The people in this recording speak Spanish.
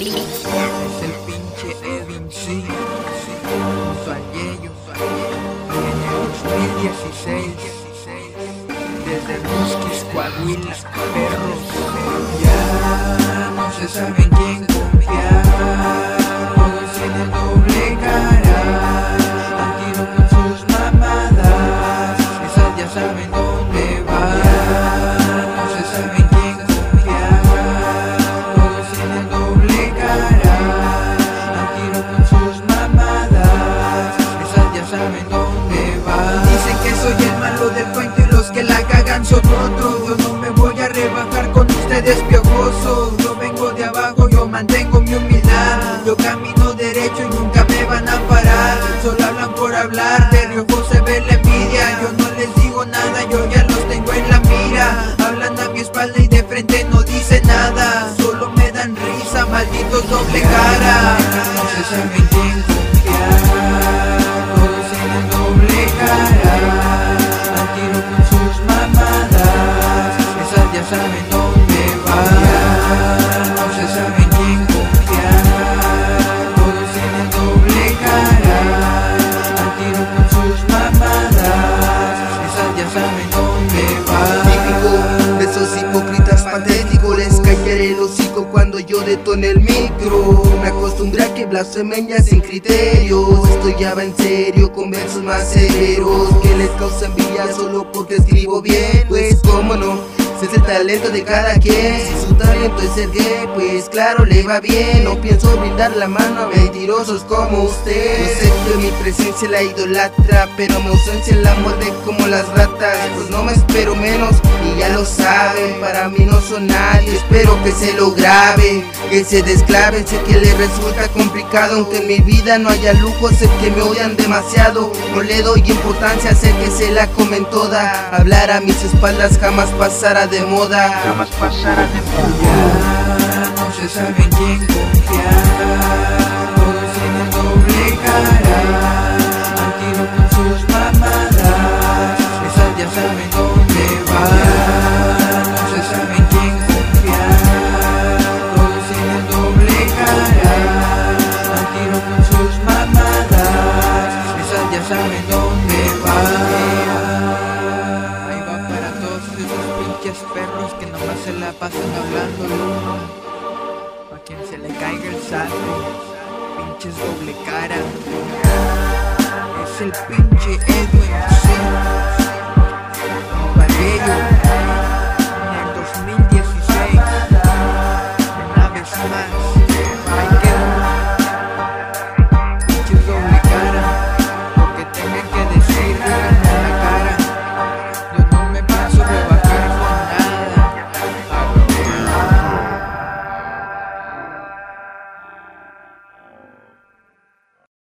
Es el pinche Edwin sí. Fallé, yo fallé. En el 2016 desde Musquis, Coahuila, perros. Ya no se sabe quién confiar. Yo vengo de abajo, yo mantengo mi humildad, yo camino derecho y nunca me van a parar, solo hablan por hablar, de riojo se ve la envidia, yo no les digo nada, yo ya los tengo en la mira, hablan a mi espalda y de frente no dicen nada, solo me dan risa, malditos doble cara, no se saben quién confiar, todos doble cara, cuando yo detone el micro. Me acostumbré a que blasfemen ya sin criterios. Estoy ya va en serio con versos más severos Que les causa envidia solo porque escribo bien. Pues cómo no es el talento de cada quien. Si su talento es ser gay, pues claro le va bien. No pienso brindar la mano a mentirosos como usted. Yo sé que mi presencia la idolatra Pero mi ausencia la muerde como las ratas. Pues no me espero menos y ya lo saben Para mí no son nadie, espero que se lo graben Que se desclaven, sé que les resulta complicado Aunque en mi vida no haya lujo, sé que me odian demasiado. No le doy importancia, sé que se la comen toda. Hablar a mis espaldas jamás pasará de moda jamás pasará de moda. No se sabe en quién confiar, todos tienen doble cara, perros que nomás se la pasan hablando de uno. A quien se le caiga el saco, pinches doble cara. Es el pinche Edwin Silva.